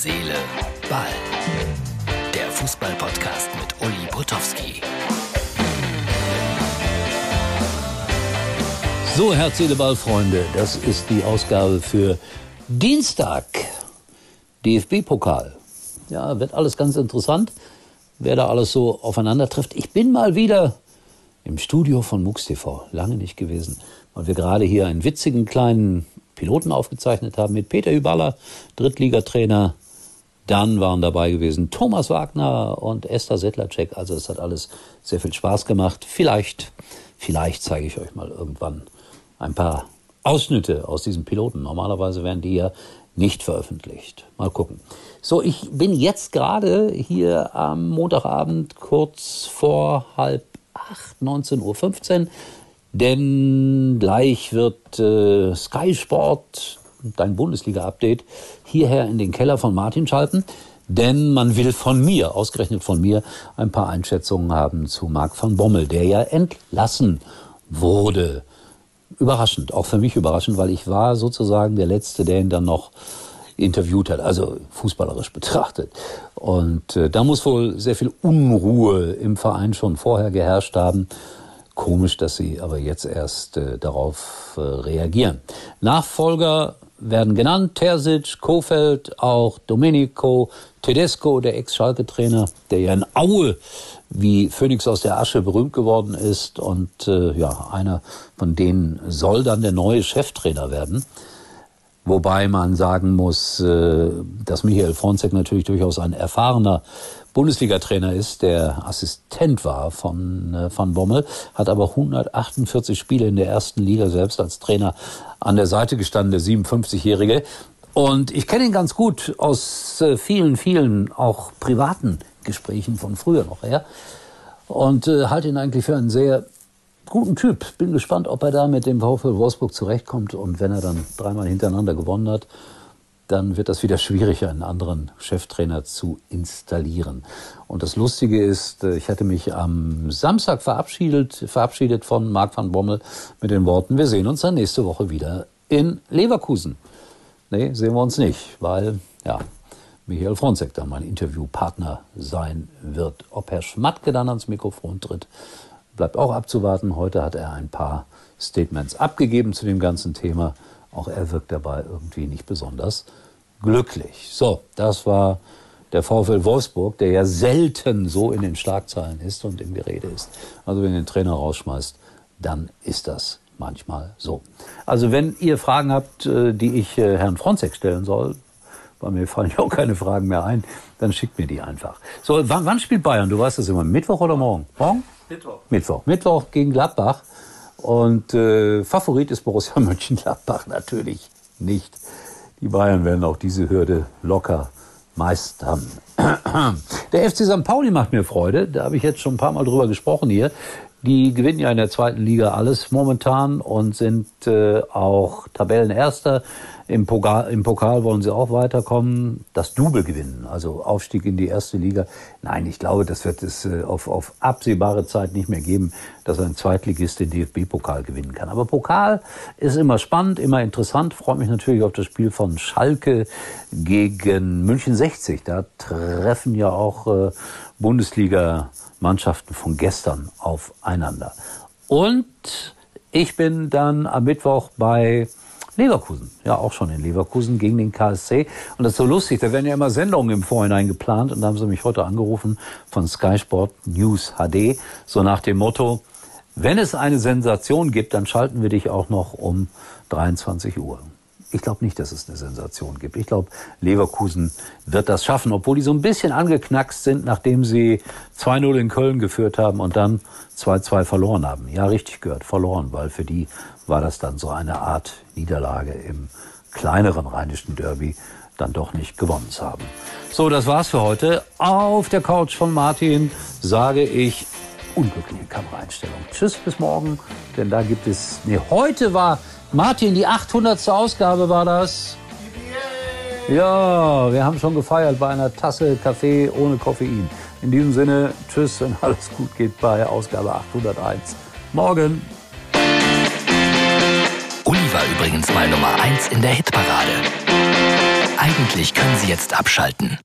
Seele, Ball. Der Fußball-Podcast mit Uli Potowski. So, Herz, Seele, Ball, Freunde, das ist die Ausgabe für Dienstag. DFB-Pokal. Ja, wird alles ganz interessant, wer da alles so aufeinander trifft. Ich bin mal wieder im Studio von MUX TV, lange nicht gewesen, weil wir gerade hier einen witzigen kleinen Piloten aufgezeichnet haben mit Peter Hüballer, Drittligatrainer. Dann waren dabei gewesen Thomas Wagner und Esther Settlercheck. Also es hat alles sehr viel Spaß gemacht. Vielleicht, vielleicht zeige ich euch mal irgendwann ein paar Ausschnitte aus diesem Piloten. Normalerweise werden die ja nicht veröffentlicht. Mal gucken. So, ich bin jetzt gerade hier am Montagabend kurz vor halb acht, 19.15 Uhr denn gleich wird äh, Sky Sport, dein Bundesliga-Update, hierher in den Keller von Martin schalten. Denn man will von mir, ausgerechnet von mir, ein paar Einschätzungen haben zu Marc van Bommel, der ja entlassen wurde. Überraschend, auch für mich überraschend, weil ich war sozusagen der Letzte, der ihn dann noch interviewt hat, also fußballerisch betrachtet. Und äh, da muss wohl sehr viel Unruhe im Verein schon vorher geherrscht haben. Komisch, dass Sie aber jetzt erst äh, darauf äh, reagieren. Nachfolger werden genannt, Terzic, Kofeld, auch Domenico Tedesco, der Ex-Schalke-Trainer, der ja in Aue wie Phoenix aus der Asche berühmt geworden ist und äh, ja, einer von denen soll dann der neue Cheftrainer werden. Wobei man sagen muss, äh, dass Michael Fronzek natürlich durchaus ein erfahrener Bundesliga-Trainer ist, der Assistent war von äh, Van Bommel, hat aber 148 Spiele in der ersten Liga selbst als Trainer an der Seite gestanden, der 57-Jährige. Und ich kenne ihn ganz gut aus äh, vielen, vielen auch privaten Gesprächen von früher noch her. Und halte ihn eigentlich für einen sehr guten Typ. Bin gespannt, ob er da mit dem VfL Wolfsburg zurechtkommt. Und wenn er dann dreimal hintereinander gewonnen hat, dann wird das wieder schwierig, einen anderen Cheftrainer zu installieren. Und das Lustige ist, äh, ich hatte mich am Samstag verabschiedet, verabschiedet von Marc van Bommel mit den Worten, wir sehen uns dann nächste Woche wieder in Leverkusen. Nee, sehen wir uns nicht, weil, ja, Michael Fronzek dann mein Interviewpartner sein wird. Ob Herr Schmatke dann ans Mikrofon tritt, bleibt auch abzuwarten. Heute hat er ein paar Statements abgegeben zu dem ganzen Thema. Auch er wirkt dabei irgendwie nicht besonders glücklich. So, das war der VfL Wolfsburg, der ja selten so in den Schlagzeilen ist und im Gerede ist. Also wenn ihr den Trainer rausschmeißt, dann ist das manchmal so. Also wenn ihr Fragen habt, äh, die ich äh, Herrn Fronzek stellen soll, bei mir fallen ja auch keine Fragen mehr ein, dann schickt mir die einfach. So, wann, wann spielt Bayern? Du weißt das immer. Mittwoch oder morgen? Morgen? Mittwoch. Mittwoch. Mittwoch gegen Gladbach. Und äh, Favorit ist Borussia Mönchengladbach natürlich nicht. Die Bayern werden auch diese Hürde locker meistern. Der FC St. Pauli macht mir Freude. Da habe ich jetzt schon ein paar Mal drüber gesprochen hier. Die gewinnen ja in der zweiten Liga alles momentan und sind äh, auch Tabellenerster. Im Pokal, Im Pokal wollen sie auch weiterkommen, das Double gewinnen, also Aufstieg in die erste Liga. Nein, ich glaube, das wird es äh, auf, auf absehbare Zeit nicht mehr geben, dass ein Zweitligist den DFB-Pokal gewinnen kann. Aber Pokal ist immer spannend, immer interessant. Freut mich natürlich auf das Spiel von Schalke gegen München 60. Da treffen ja auch äh, Bundesliga-Mannschaften von gestern aufeinander. Und ich bin dann am Mittwoch bei Leverkusen, ja auch schon in Leverkusen gegen den KSC. Und das ist so lustig, da werden ja immer Sendungen im Vorhinein geplant. Und da haben sie mich heute angerufen von Sky Sport News HD, so nach dem Motto, wenn es eine Sensation gibt, dann schalten wir dich auch noch um 23 Uhr. Ich glaube nicht, dass es eine Sensation gibt. Ich glaube, Leverkusen wird das schaffen, obwohl die so ein bisschen angeknackst sind, nachdem sie 2-0 in Köln geführt haben und dann 2-2 verloren haben. Ja, richtig gehört, verloren, weil für die war das dann so eine Art Niederlage im kleineren rheinischen Derby dann doch nicht gewonnen zu haben. So, das war's für heute. Auf der Couch von Martin sage ich unglückliche Kameraeinstellung. Tschüss bis morgen, denn da gibt es, nee, heute war Martin, die 800. Ausgabe war das. Ja, wir haben schon gefeiert bei einer Tasse Kaffee ohne Koffein. In diesem Sinne, tschüss und alles gut geht bei Ausgabe 801. Morgen. Uli war übrigens mal Nummer 1 in der Hitparade. Eigentlich können Sie jetzt abschalten.